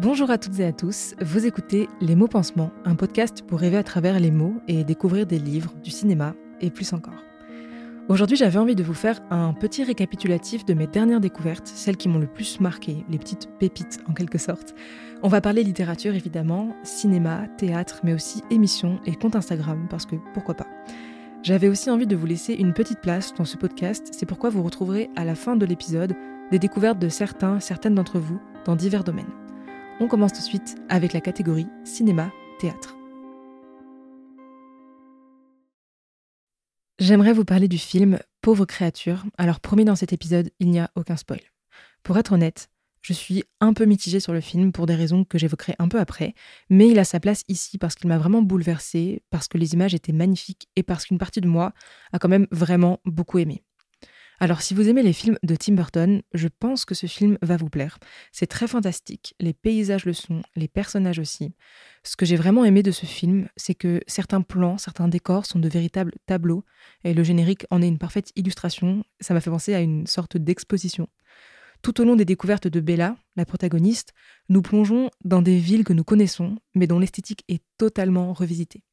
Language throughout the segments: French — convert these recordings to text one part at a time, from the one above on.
Bonjour à toutes et à tous, vous écoutez Les mots pansements, un podcast pour rêver à travers les mots et découvrir des livres, du cinéma et plus encore. Aujourd'hui j'avais envie de vous faire un petit récapitulatif de mes dernières découvertes, celles qui m'ont le plus marqué, les petites pépites en quelque sorte. On va parler littérature évidemment, cinéma, théâtre, mais aussi émissions et compte Instagram, parce que pourquoi pas. J'avais aussi envie de vous laisser une petite place dans ce podcast, c'est pourquoi vous retrouverez à la fin de l'épisode des découvertes de certains, certaines d'entre vous dans divers domaines. On commence tout de suite avec la catégorie cinéma-théâtre. J'aimerais vous parler du film Pauvre créature. Alors promis dans cet épisode, il n'y a aucun spoil. Pour être honnête, je suis un peu mitigée sur le film pour des raisons que j'évoquerai un peu après, mais il a sa place ici parce qu'il m'a vraiment bouleversée, parce que les images étaient magnifiques et parce qu'une partie de moi a quand même vraiment beaucoup aimé. Alors si vous aimez les films de Tim Burton, je pense que ce film va vous plaire. C'est très fantastique, les paysages le sont, les personnages aussi. Ce que j'ai vraiment aimé de ce film, c'est que certains plans, certains décors sont de véritables tableaux, et le générique en est une parfaite illustration, ça m'a fait penser à une sorte d'exposition. Tout au long des découvertes de Bella, la protagoniste, nous plongeons dans des villes que nous connaissons, mais dont l'esthétique est totalement revisitée.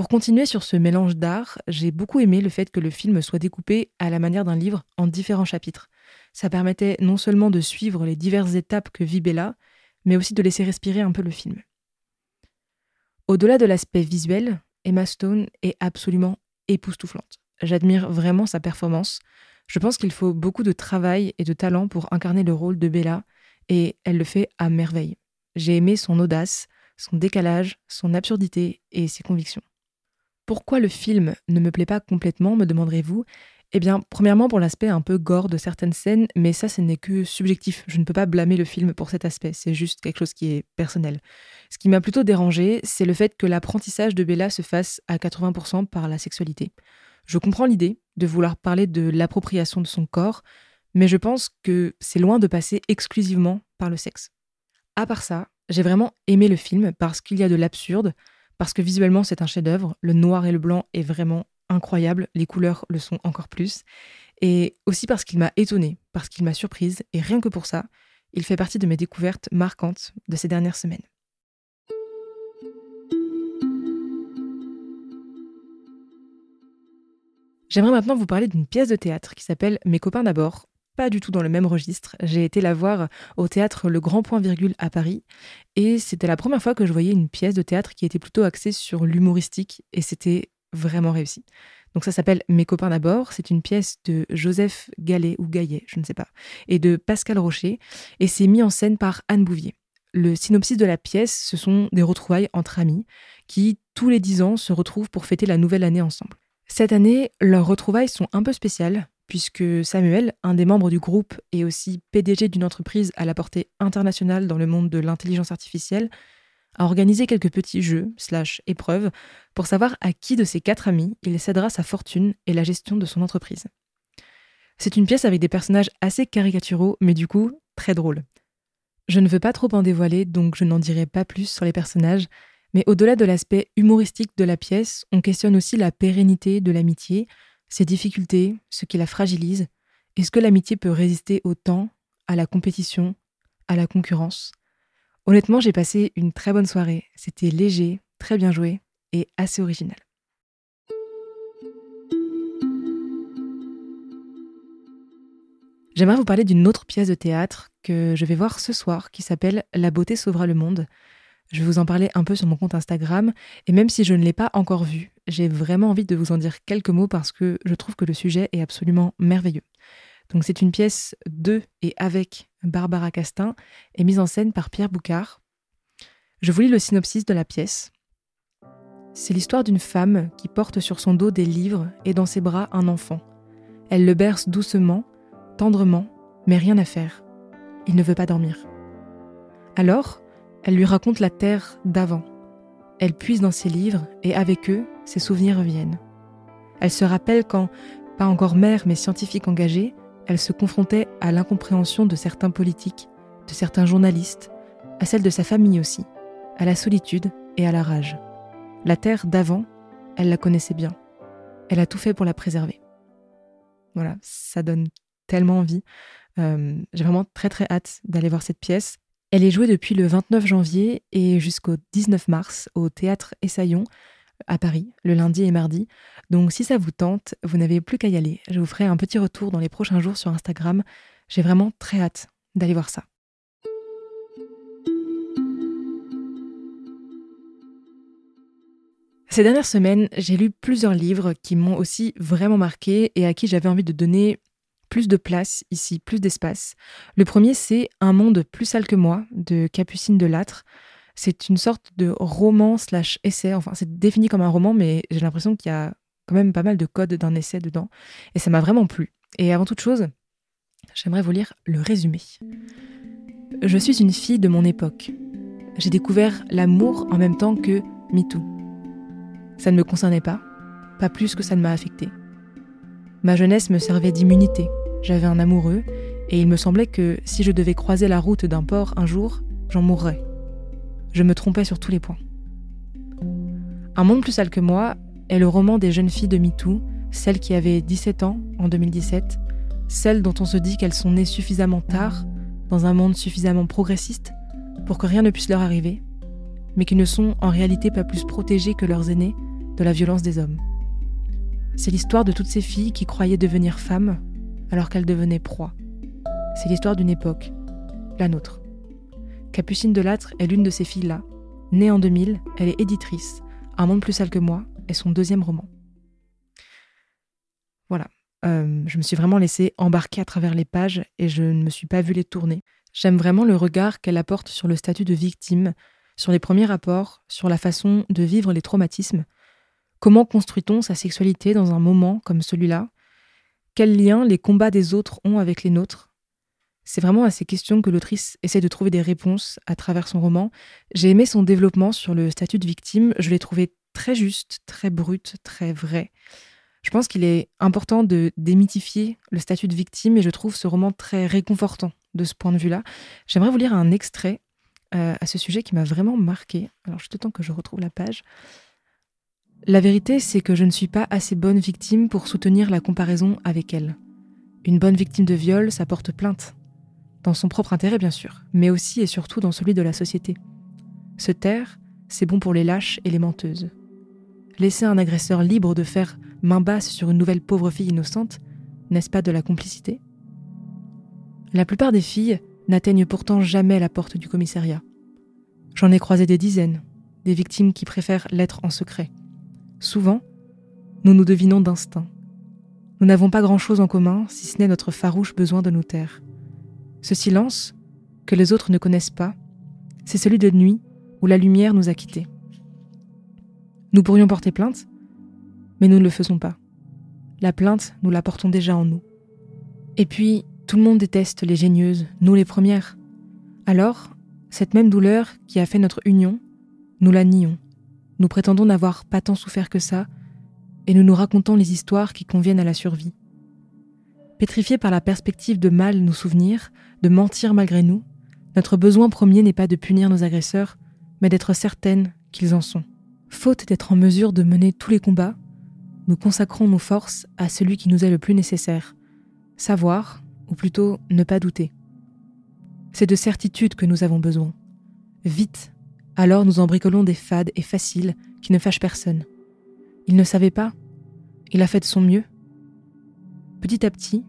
Pour continuer sur ce mélange d'art, j'ai beaucoup aimé le fait que le film soit découpé à la manière d'un livre en différents chapitres. Ça permettait non seulement de suivre les diverses étapes que vit Bella, mais aussi de laisser respirer un peu le film. Au-delà de l'aspect visuel, Emma Stone est absolument époustouflante. J'admire vraiment sa performance. Je pense qu'il faut beaucoup de travail et de talent pour incarner le rôle de Bella, et elle le fait à merveille. J'ai aimé son audace, son décalage, son absurdité et ses convictions. Pourquoi le film ne me plaît pas complètement, me demanderez-vous? Eh bien, premièrement pour l'aspect un peu gore de certaines scènes, mais ça, ce n'est que subjectif. Je ne peux pas blâmer le film pour cet aspect, c'est juste quelque chose qui est personnel. Ce qui m'a plutôt dérangé, c'est le fait que l'apprentissage de Bella se fasse à 80% par la sexualité. Je comprends l'idée de vouloir parler de l'appropriation de son corps, mais je pense que c'est loin de passer exclusivement par le sexe. À part ça, j'ai vraiment aimé le film parce qu'il y a de l'absurde, parce que visuellement c'est un chef-d'œuvre. Le noir et le blanc est vraiment incroyable, les couleurs le sont encore plus, et aussi parce qu'il m'a étonnée, parce qu'il m'a surprise, et rien que pour ça, il fait partie de mes découvertes marquantes de ces dernières semaines. J'aimerais maintenant vous parler d'une pièce de théâtre qui s'appelle Mes copains d'abord, pas du tout dans le même registre. J'ai été la voir au théâtre Le Grand Point Virgule à Paris et c'était la première fois que je voyais une pièce de théâtre qui était plutôt axée sur l'humoristique et c'était vraiment réussi. Donc ça s'appelle Mes copains d'abord, c'est une pièce de Joseph Gallet ou Gaillet, je ne sais pas, et de Pascal Rocher et c'est mis en scène par Anne Bouvier. Le synopsis de la pièce, ce sont des retrouvailles entre amis qui, tous les dix ans, se retrouvent pour fêter la nouvelle année ensemble. Cette année, leurs retrouvailles sont un peu spéciales puisque Samuel, un des membres du groupe et aussi PDG d'une entreprise à la portée internationale dans le monde de l'intelligence artificielle, a organisé quelques petits jeux, slash épreuves, pour savoir à qui de ses quatre amis il cédera sa fortune et la gestion de son entreprise. C'est une pièce avec des personnages assez caricaturaux, mais du coup très drôles. Je ne veux pas trop en dévoiler, donc je n'en dirai pas plus sur les personnages, mais au-delà de l'aspect humoristique de la pièce, on questionne aussi la pérennité de l'amitié, ses difficultés, ce qui la fragilise Est-ce que l'amitié peut résister au temps, à la compétition, à la concurrence? Honnêtement, j'ai passé une très bonne soirée. C'était léger, très bien joué et assez original. J'aimerais vous parler d'une autre pièce de théâtre que je vais voir ce soir qui s'appelle La beauté sauvera le monde. Je vais vous en parler un peu sur mon compte Instagram et même si je ne l'ai pas encore vu, j'ai vraiment envie de vous en dire quelques mots parce que je trouve que le sujet est absolument merveilleux. Donc c'est une pièce de et avec Barbara Castin et mise en scène par Pierre Boucard. Je vous lis le synopsis de la pièce. C'est l'histoire d'une femme qui porte sur son dos des livres et dans ses bras un enfant. Elle le berce doucement, tendrement, mais rien à faire. Il ne veut pas dormir. Alors, elle lui raconte la terre d'avant, elle puise dans ses livres et avec eux, ses souvenirs reviennent. Elle se rappelle quand, pas encore mère mais scientifique engagée, elle se confrontait à l'incompréhension de certains politiques, de certains journalistes, à celle de sa famille aussi, à la solitude et à la rage. La terre d'avant, elle la connaissait bien. Elle a tout fait pour la préserver. Voilà, ça donne tellement envie. Euh, j'ai vraiment très très hâte d'aller voir cette pièce. Elle est jouée depuis le 29 janvier et jusqu'au 19 mars au théâtre Essaillon à Paris, le lundi et mardi. Donc si ça vous tente, vous n'avez plus qu'à y aller. Je vous ferai un petit retour dans les prochains jours sur Instagram. J'ai vraiment très hâte d'aller voir ça. Ces dernières semaines, j'ai lu plusieurs livres qui m'ont aussi vraiment marqué et à qui j'avais envie de donner plus de place ici, plus d'espace. Le premier, c'est Un monde plus sale que moi de Capucine de Lattre. C'est une sorte de roman slash essai. Enfin, c'est défini comme un roman, mais j'ai l'impression qu'il y a quand même pas mal de codes d'un essai dedans. Et ça m'a vraiment plu. Et avant toute chose, j'aimerais vous lire le résumé. Je suis une fille de mon époque. J'ai découvert l'amour en même temps que MeToo. Ça ne me concernait pas, pas plus que ça ne m'a affecté. Ma jeunesse me servait d'immunité. J'avais un amoureux, et il me semblait que si je devais croiser la route d'un port un jour, j'en mourrais. Je me trompais sur tous les points. Un monde plus sale que moi est le roman des jeunes filles de MeToo, celles qui avaient 17 ans en 2017, celles dont on se dit qu'elles sont nées suffisamment tard, dans un monde suffisamment progressiste, pour que rien ne puisse leur arriver, mais qui ne sont en réalité pas plus protégées que leurs aînés de la violence des hommes. C'est l'histoire de toutes ces filles qui croyaient devenir femmes alors qu'elles devenaient proies. C'est l'histoire d'une époque, la nôtre. Capucine Delattre est l'une de ces filles-là. Née en 2000, elle est éditrice. Un monde plus sale que moi est son deuxième roman. Voilà. Euh, je me suis vraiment laissée embarquer à travers les pages et je ne me suis pas vue les tourner. J'aime vraiment le regard qu'elle apporte sur le statut de victime, sur les premiers rapports, sur la façon de vivre les traumatismes, Comment construit-on sa sexualité dans un moment comme celui-là? Quel lien les combats des autres ont avec les nôtres? C'est vraiment à ces questions que l'autrice essaie de trouver des réponses à travers son roman. J'ai aimé son développement sur le statut de victime, je l'ai trouvé très juste, très brut, très vrai. Je pense qu'il est important de démythifier le statut de victime et je trouve ce roman très réconfortant de ce point de vue-là. J'aimerais vous lire un extrait euh, à ce sujet qui m'a vraiment marqué. Alors, juste le temps que je retrouve la page. La vérité, c'est que je ne suis pas assez bonne victime pour soutenir la comparaison avec elle. Une bonne victime de viol, ça porte plainte. Dans son propre intérêt, bien sûr, mais aussi et surtout dans celui de la société. Se taire, c'est bon pour les lâches et les menteuses. Laisser un agresseur libre de faire main basse sur une nouvelle pauvre fille innocente, n'est-ce pas de la complicité? La plupart des filles n'atteignent pourtant jamais la porte du commissariat. J'en ai croisé des dizaines, des victimes qui préfèrent l'être en secret Souvent, nous nous devinons d'instinct. Nous n'avons pas grand-chose en commun, si ce n'est notre farouche besoin de nous taire. Ce silence, que les autres ne connaissent pas, c'est celui de nuit où la lumière nous a quittés. Nous pourrions porter plainte, mais nous ne le faisons pas. La plainte, nous la portons déjà en nous. Et puis, tout le monde déteste les génieuses, nous les premières. Alors, cette même douleur qui a fait notre union, nous la nions. Nous prétendons n'avoir pas tant souffert que ça, et nous nous racontons les histoires qui conviennent à la survie. Pétrifiés par la perspective de mal nous souvenir, de mentir malgré nous, notre besoin premier n'est pas de punir nos agresseurs, mais d'être certaines qu'ils en sont. Faute d'être en mesure de mener tous les combats, nous consacrons nos forces à celui qui nous est le plus nécessaire, savoir, ou plutôt ne pas douter. C'est de certitude que nous avons besoin. Vite, alors nous en bricolons des fades et faciles qui ne fâchent personne. Il ne savait pas. Il a fait de son mieux. Petit à petit,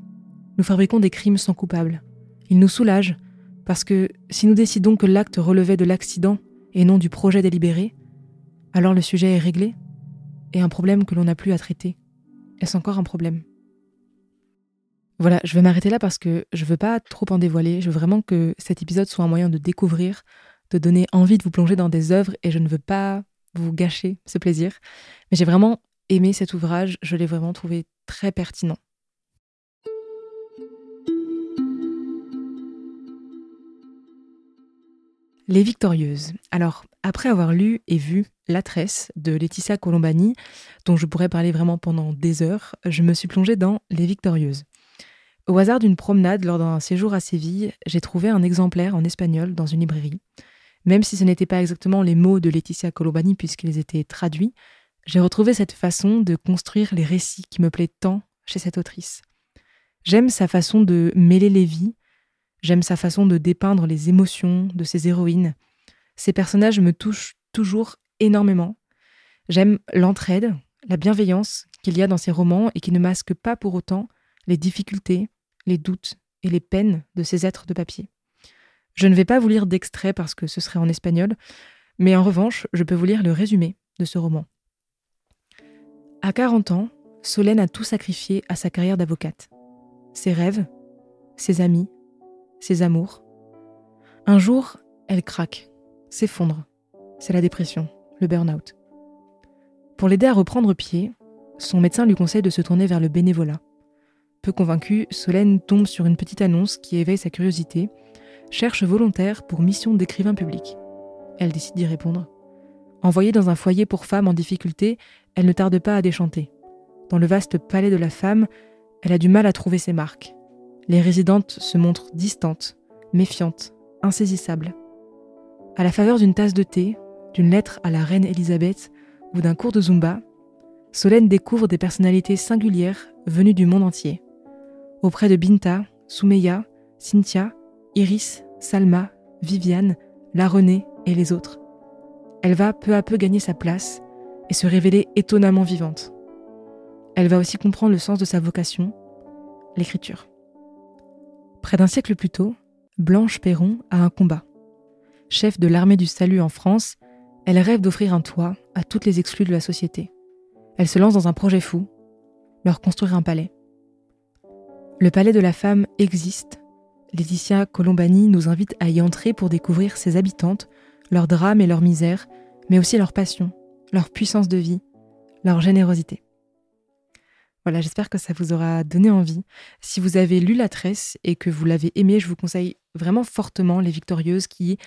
nous fabriquons des crimes sans coupable. Il nous soulage, parce que si nous décidons que l'acte relevait de l'accident et non du projet délibéré, alors le sujet est réglé, et un problème que l'on n'a plus à traiter. Est-ce encore un problème? Voilà, je vais m'arrêter là parce que je veux pas trop en dévoiler, je veux vraiment que cet épisode soit un moyen de découvrir de donner envie de vous plonger dans des œuvres et je ne veux pas vous gâcher ce plaisir. Mais j'ai vraiment aimé cet ouvrage, je l'ai vraiment trouvé très pertinent. Les Victorieuses. Alors, après avoir lu et vu La Tresse de Laetitia Colombani, dont je pourrais parler vraiment pendant des heures, je me suis plongée dans Les Victorieuses. Au hasard d'une promenade lors d'un séjour à Séville, j'ai trouvé un exemplaire en espagnol dans une librairie. Même si ce n'étaient pas exactement les mots de Laetitia Colobani puisqu'ils étaient traduits, j'ai retrouvé cette façon de construire les récits qui me plaît tant chez cette autrice. J'aime sa façon de mêler les vies, J'aime sa façon de dépeindre les émotions de ses héroïnes. Ses personnages me touchent toujours énormément. J'aime l'entraide, la bienveillance qu'il y a dans ses romans et qui ne masque pas pour autant les difficultés, les doutes et les peines de ces êtres de papier. Je ne vais pas vous lire d'extrait parce que ce serait en espagnol, mais en revanche, je peux vous lire le résumé de ce roman. À 40 ans, Solène a tout sacrifié à sa carrière d'avocate. Ses rêves, ses amis, ses amours. Un jour, elle craque, s'effondre. C'est la dépression, le burn-out. Pour l'aider à reprendre pied, son médecin lui conseille de se tourner vers le bénévolat. Peu convaincue, Solène tombe sur une petite annonce qui éveille sa curiosité, cherche volontaire pour mission d'écrivain public. Elle décide d'y répondre. Envoyée dans un foyer pour femmes en difficulté, elle ne tarde pas à déchanter. Dans le vaste palais de la femme, elle a du mal à trouver ses marques. Les résidentes se montrent distantes, méfiantes, insaisissables. À la faveur d'une tasse de thé, d'une lettre à la reine Elisabeth ou d'un cours de Zumba, Solène découvre des personnalités singulières venues du monde entier. Auprès de Binta, Soumeya, Cynthia, Iris, Salma, Viviane, La Renée et les autres. Elle va peu à peu gagner sa place et se révéler étonnamment vivante. Elle va aussi comprendre le sens de sa vocation, l'écriture. Près d'un siècle plus tôt, Blanche Perron a un combat. Chef de l'armée du salut en France, elle rêve d'offrir un toit à toutes les exclus de la société. Elle se lance dans un projet fou, leur construire un palais. Le palais de la femme existe. Laetitia Colombani nous invite à y entrer pour découvrir ses habitantes, leurs drames et leurs misères, mais aussi leur passion, leur puissance de vie, leur générosité. Voilà, j'espère que ça vous aura donné envie. Si vous avez lu La Tresse et que vous l'avez aimé, je vous conseille vraiment fortement Les Victorieuses qui,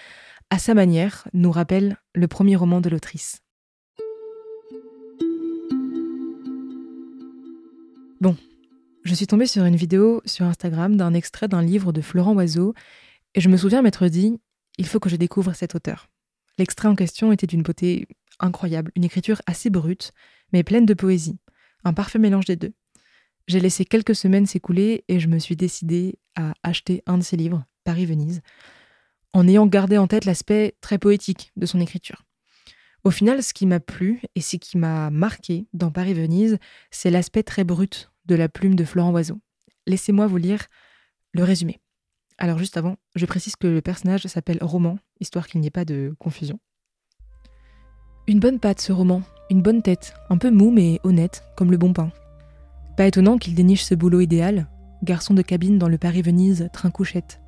à sa manière, nous rappelle le premier roman de l'autrice. Bon, je suis tombée sur une vidéo sur Instagram d'un extrait d'un livre de Florent Oiseau et je me souviens m'être dit il faut que je découvre cet auteur. L'extrait en question était d'une beauté incroyable, une écriture assez brute, mais pleine de poésie, un parfait mélange des deux. J'ai laissé quelques semaines s'écouler et je me suis décidée à acheter un de ses livres, Paris-Venise, en ayant gardé en tête l'aspect très poétique de son écriture. Au final, ce qui m'a plu et ce qui m'a marqué dans Paris-Venise, c'est l'aspect très brut de la plume de Florent Oiseau. Laissez-moi vous lire le résumé. Alors juste avant, je précise que le personnage s'appelle Roman, histoire qu'il n'y ait pas de confusion. Une bonne patte ce roman, une bonne tête, un peu mou mais honnête, comme le bon pain. Pas étonnant qu'il déniche ce boulot idéal, garçon de cabine dans le Paris-Venise, train couchette.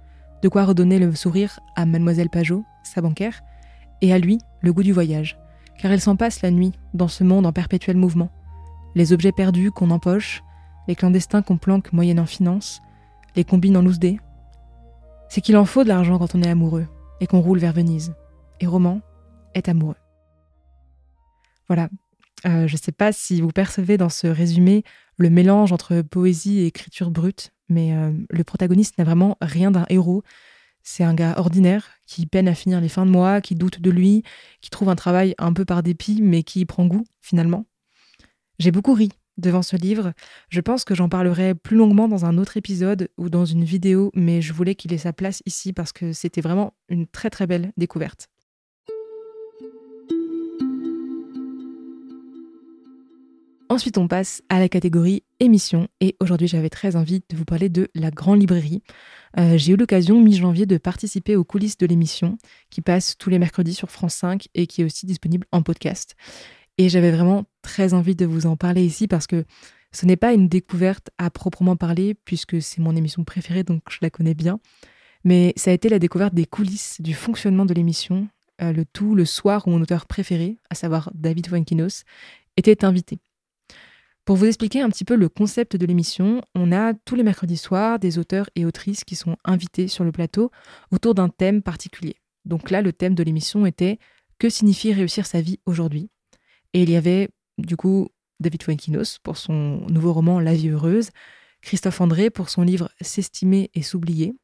De quoi redonner le sourire à Mademoiselle Pajot, sa banquière, et à lui le goût du voyage, car elle s'en passe la nuit dans ce monde en perpétuel mouvement. Les objets perdus qu'on empoche, les clandestins qu'on planque moyennant finance, les combines en loose dés. C'est qu'il en faut de l'argent quand on est amoureux et qu'on roule vers Venise. Et Roman est amoureux. Voilà. Euh, je ne sais pas si vous percevez dans ce résumé le mélange entre poésie et écriture brute, mais euh, le protagoniste n'a vraiment rien d'un héros. C'est un gars ordinaire qui peine à finir les fins de mois, qui doute de lui, qui trouve un travail un peu par dépit, mais qui y prend goût finalement. J'ai beaucoup ri devant ce livre. Je pense que j'en parlerai plus longuement dans un autre épisode ou dans une vidéo, mais je voulais qu'il ait sa place ici parce que c'était vraiment une très très belle découverte. Ensuite, on passe à la catégorie émission et aujourd'hui j'avais très envie de vous parler de la Grande Librairie. Euh, j'ai eu l'occasion mi-janvier de participer aux coulisses de l'émission qui passe tous les mercredis sur France 5 et qui est aussi disponible en podcast. Et j'avais vraiment très envie de vous en parler ici parce que ce n'est pas une découverte à proprement parler, puisque c'est mon émission préférée, donc je la connais bien. Mais ça a été la découverte des coulisses du fonctionnement de l'émission, euh, le tout le soir où mon auteur préféré, à savoir David Fuenkinos, était invité. Pour vous expliquer un petit peu le concept de l'émission, on a tous les mercredis soirs des auteurs et autrices qui sont invités sur le plateau autour d'un thème particulier. Donc là, le thème de l'émission était Que signifie réussir sa vie aujourd'hui? Et il y avait du coup David Fuenkinos pour son nouveau roman La vie heureuse, Christophe André pour son livre S'estimer et s'oublier,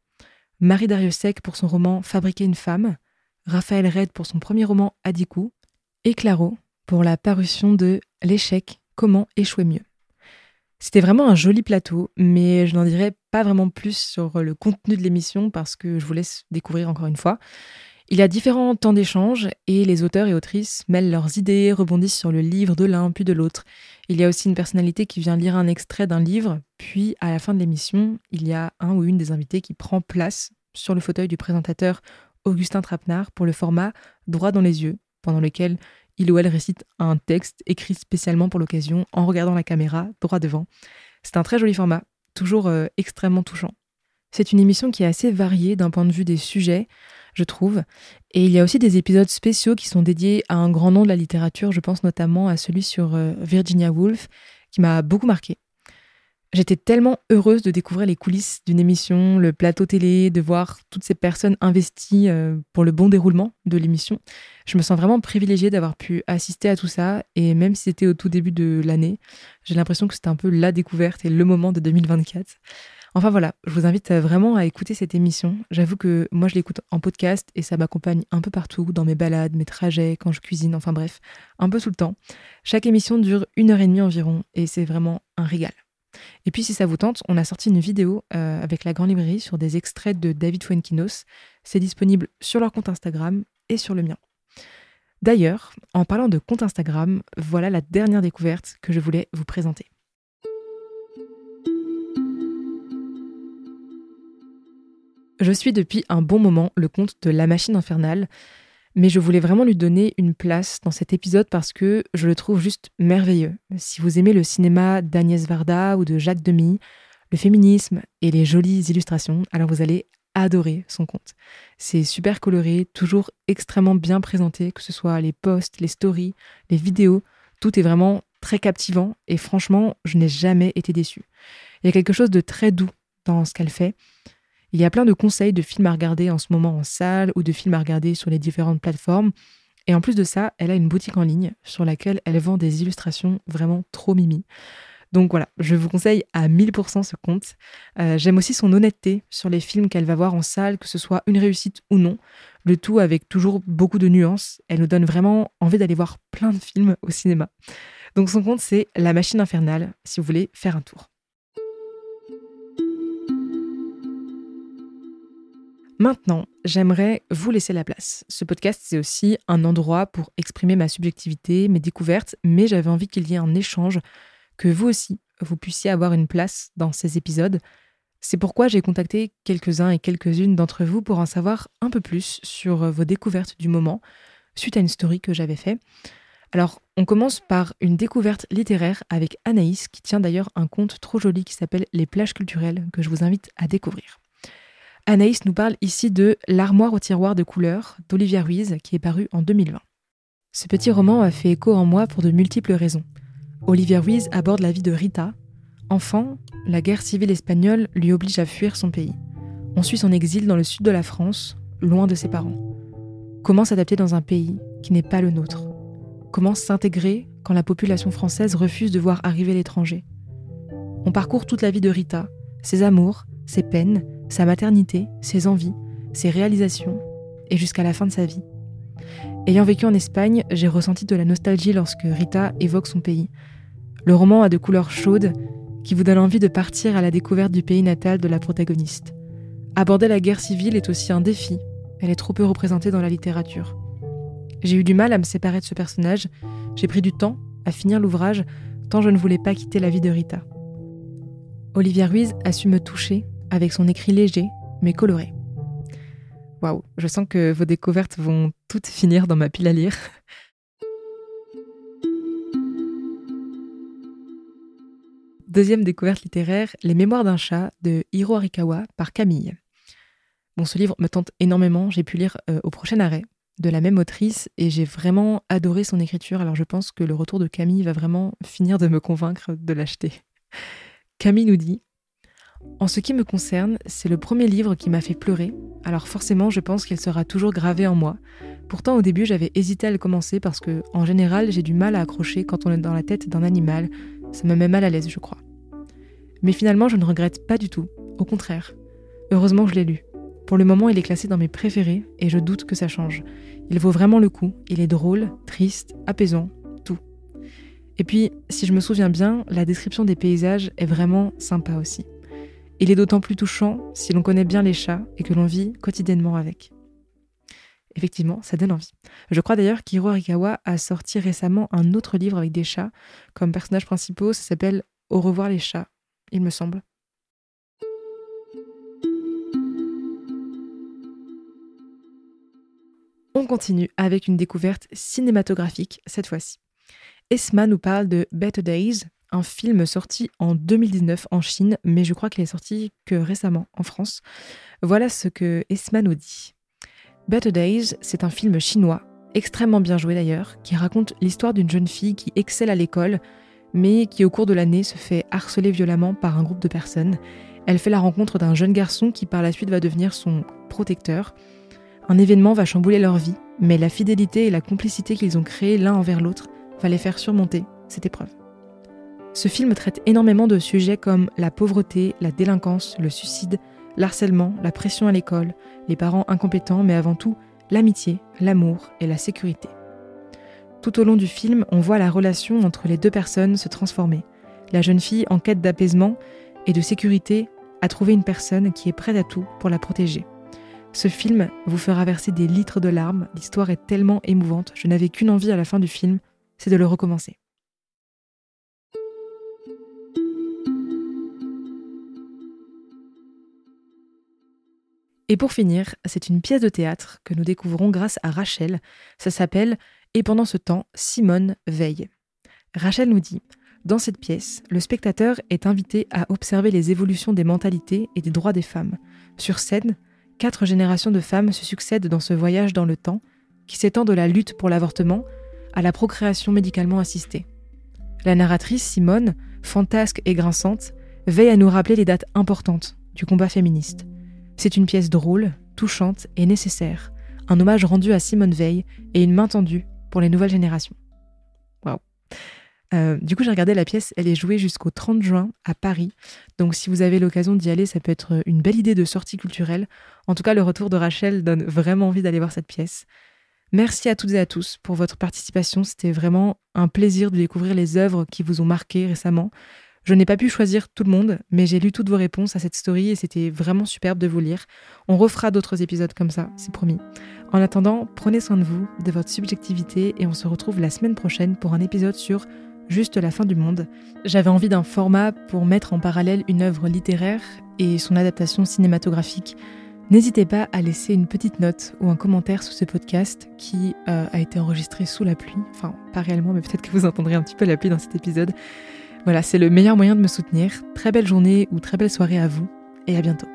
Marie Dariussec pour son roman Fabriquer une femme, Raphaël Red pour son premier roman Adikou, et Claro pour la parution de L'échec, comment échouer mieux. C'était vraiment un joli plateau, mais je n'en dirai pas vraiment plus sur le contenu de l'émission parce que je vous laisse découvrir encore une fois. Il y a différents temps d'échange et les auteurs et autrices mêlent leurs idées, rebondissent sur le livre de l'un puis de l'autre. Il y a aussi une personnalité qui vient lire un extrait d'un livre, puis à la fin de l'émission, il y a un ou une des invités qui prend place sur le fauteuil du présentateur Augustin Trapenard pour le format droit dans les yeux, pendant lequel il ou elle récite un texte écrit spécialement pour l'occasion en regardant la caméra droit devant. C'est un très joli format, toujours euh, extrêmement touchant. C'est une émission qui est assez variée d'un point de vue des sujets, je trouve, et il y a aussi des épisodes spéciaux qui sont dédiés à un grand nom de la littérature, je pense notamment à celui sur euh, Virginia Woolf, qui m'a beaucoup marqué. J'étais tellement heureuse de découvrir les coulisses d'une émission, le plateau télé, de voir toutes ces personnes investies euh, pour le bon déroulement de l'émission. Je me sens vraiment privilégiée d'avoir pu assister à tout ça et même si c'était au tout début de l'année, j'ai l'impression que c'était un peu la découverte et le moment de 2024. Enfin voilà, je vous invite vraiment à écouter cette émission. J'avoue que moi je l'écoute en podcast et ça m'accompagne un peu partout, dans mes balades, mes trajets, quand je cuisine, enfin bref, un peu tout le temps. Chaque émission dure une heure et demie environ et c'est vraiment un régal. Et puis si ça vous tente, on a sorti une vidéo euh, avec la Grande Librairie sur des extraits de David Fuenkinos. C'est disponible sur leur compte Instagram et sur le mien. D'ailleurs, en parlant de compte Instagram, voilà la dernière découverte que je voulais vous présenter. Je suis depuis un bon moment le compte de La Machine Infernale, mais je voulais vraiment lui donner une place dans cet épisode parce que je le trouve juste merveilleux. Si vous aimez le cinéma d'Agnès Varda ou de Jacques Demy, le féminisme et les jolies illustrations, alors vous allez adorer son compte. C'est super coloré, toujours extrêmement bien présenté, que ce soit les posts, les stories, les vidéos, tout est vraiment très captivant et franchement, je n'ai jamais été déçue. Il y a quelque chose de très doux dans ce qu'elle fait il y a plein de conseils de films à regarder en ce moment en salle ou de films à regarder sur les différentes plateformes. Et en plus de ça, elle a une boutique en ligne sur laquelle elle vend des illustrations vraiment trop mimi. Donc voilà, je vous conseille à 1000% ce compte. Euh, j'aime aussi son honnêteté sur les films qu'elle va voir en salle, que ce soit une réussite ou non. Le tout avec toujours beaucoup de nuances. Elle nous donne vraiment envie d'aller voir plein de films au cinéma. Donc son compte, c'est La Machine Infernale, si vous voulez faire un tour. Maintenant, j'aimerais vous laisser la place. Ce podcast, c'est aussi un endroit pour exprimer ma subjectivité, mes découvertes, mais j'avais envie qu'il y ait un échange, que vous aussi, vous puissiez avoir une place dans ces épisodes. C'est pourquoi j'ai contacté quelques-uns et quelques-unes d'entre vous pour en savoir un peu plus sur vos découvertes du moment, suite à une story que j'avais faite. Alors, on commence par une découverte littéraire avec Anaïs, qui tient d'ailleurs un conte trop joli qui s'appelle Les plages culturelles, que je vous invite à découvrir. Anaïs nous parle ici de L'armoire au tiroir de couleurs d'Olivia Ruiz qui est paru en 2020. Ce petit roman a fait écho en moi pour de multiples raisons. Olivia Ruiz aborde la vie de Rita. Enfant, la guerre civile espagnole lui oblige à fuir son pays. On suit son exil dans le sud de la France, loin de ses parents. Comment s'adapter dans un pays qui n'est pas le nôtre? Comment s'intégrer quand la population française refuse de voir arriver l'étranger? On parcourt toute la vie de Rita, ses amours, ses peines, sa maternité, ses envies, ses réalisations, et jusqu'à la fin de sa vie. Ayant vécu en Espagne, j'ai ressenti de la nostalgie lorsque Rita évoque son pays. Le roman a de couleurs chaudes qui vous donnent envie de partir à la découverte du pays natal de la protagoniste. Aborder la guerre civile est aussi un défi, elle est trop peu représentée dans la littérature. J'ai eu du mal à me séparer de ce personnage, j'ai pris du temps à finir l'ouvrage, tant je ne voulais pas quitter la vie de Rita. Olivia Ruiz a su me toucher avec son écrit léger mais coloré. Waouh, je sens que vos découvertes vont toutes finir dans ma pile à lire. Deuxième découverte littéraire, Les Mémoires d'un chat de Hiro Arikawa par Camille. Bon, ce livre me tente énormément, j'ai pu lire euh, au prochain arrêt de la même autrice et j'ai vraiment adoré son écriture, alors je pense que le retour de Camille va vraiment finir de me convaincre de l'acheter. Camille nous dit en ce qui me concerne, c'est le premier livre qui m'a fait pleurer, alors forcément je pense qu'elle sera toujours gravée en moi. Pourtant au début j'avais hésité à le commencer parce que en général j'ai du mal à accrocher quand on est dans la tête d'un animal, ça me met mal à l'aise je crois. Mais finalement je ne regrette pas du tout, au contraire. Heureusement je l'ai lu. Pour le moment il est classé dans mes préférés et je doute que ça change. Il vaut vraiment le coup, il est drôle, triste, apaisant, tout. Et puis, si je me souviens bien, la description des paysages est vraiment sympa aussi. Il est d'autant plus touchant si l'on connaît bien les chats et que l'on vit quotidiennement avec. Effectivement, ça donne envie. Je crois d'ailleurs qu'Hiro Arikawa a sorti récemment un autre livre avec des chats comme personnages principaux. Ça s'appelle Au revoir les chats, il me semble. On continue avec une découverte cinématographique cette fois-ci. Esma nous parle de Better Days, un film sorti en 2019 en Chine, mais je crois qu'il est sorti que récemment en France. Voilà ce que Esma nous dit. Better Days, c'est un film chinois, extrêmement bien joué d'ailleurs, qui raconte l'histoire d'une jeune fille qui excelle à l'école, mais qui au cours de l'année se fait harceler violemment par un groupe de personnes. Elle fait la rencontre d'un jeune garçon qui par la suite va devenir son protecteur. Un événement va chambouler leur vie, mais la fidélité et la complicité qu'ils ont créées l'un envers l'autre va les faire surmonter cette épreuve. Ce film traite énormément de sujets comme la pauvreté, la délinquance, le suicide, l'harcèlement, la pression à l'école, les parents incompétents, mais avant tout l'amitié, l'amour et la sécurité. Tout au long du film, on voit la relation entre les deux personnes se transformer. La jeune fille, en quête d'apaisement et de sécurité, a trouvé une personne qui est prête à tout pour la protéger. Ce film vous fera verser des litres de larmes, l'histoire est tellement émouvante, je n'avais qu'une envie à la fin du film, c'est de le recommencer. Et pour finir, c'est une pièce de théâtre que nous découvrons grâce à Rachel. Ça s'appelle Et pendant ce temps, Simone veille. Rachel nous dit Dans cette pièce, le spectateur est invité à observer les évolutions des mentalités et des droits des femmes. Sur scène, quatre générations de femmes se succèdent dans ce voyage dans le temps qui s'étend de la lutte pour l'avortement à la procréation médicalement assistée. La narratrice Simone, fantasque et grinçante, veille à nous rappeler les dates importantes du combat féministe. C'est une pièce drôle, touchante et nécessaire, un hommage rendu à Simone Veil et une main tendue pour les nouvelles générations. Waouh. Euh, du coup, j'ai regardé la pièce, elle est jouée jusqu'au 30 juin à Paris. Donc, si vous avez l'occasion d'y aller, ça peut être une belle idée de sortie culturelle. En tout cas, le retour de Rachel donne vraiment envie d'aller voir cette pièce. Merci à toutes et à tous pour votre participation. C'était vraiment un plaisir de découvrir les œuvres qui vous ont marqué récemment. Je n'ai pas pu choisir tout le monde, mais j'ai lu toutes vos réponses à cette story et c'était vraiment superbe de vous lire. On refera d'autres épisodes comme ça, c'est promis. En attendant, prenez soin de vous, de votre subjectivité et on se retrouve la semaine prochaine pour un épisode sur Juste la fin du monde. J'avais envie d'un format pour mettre en parallèle une œuvre littéraire et son adaptation cinématographique. N'hésitez pas à laisser une petite note ou un commentaire sous ce podcast qui euh, a été enregistré sous la pluie. Enfin, pas réellement, mais peut-être que vous entendrez un petit peu la pluie dans cet épisode. Voilà, c'est le meilleur moyen de me soutenir. Très belle journée ou très belle soirée à vous et à bientôt.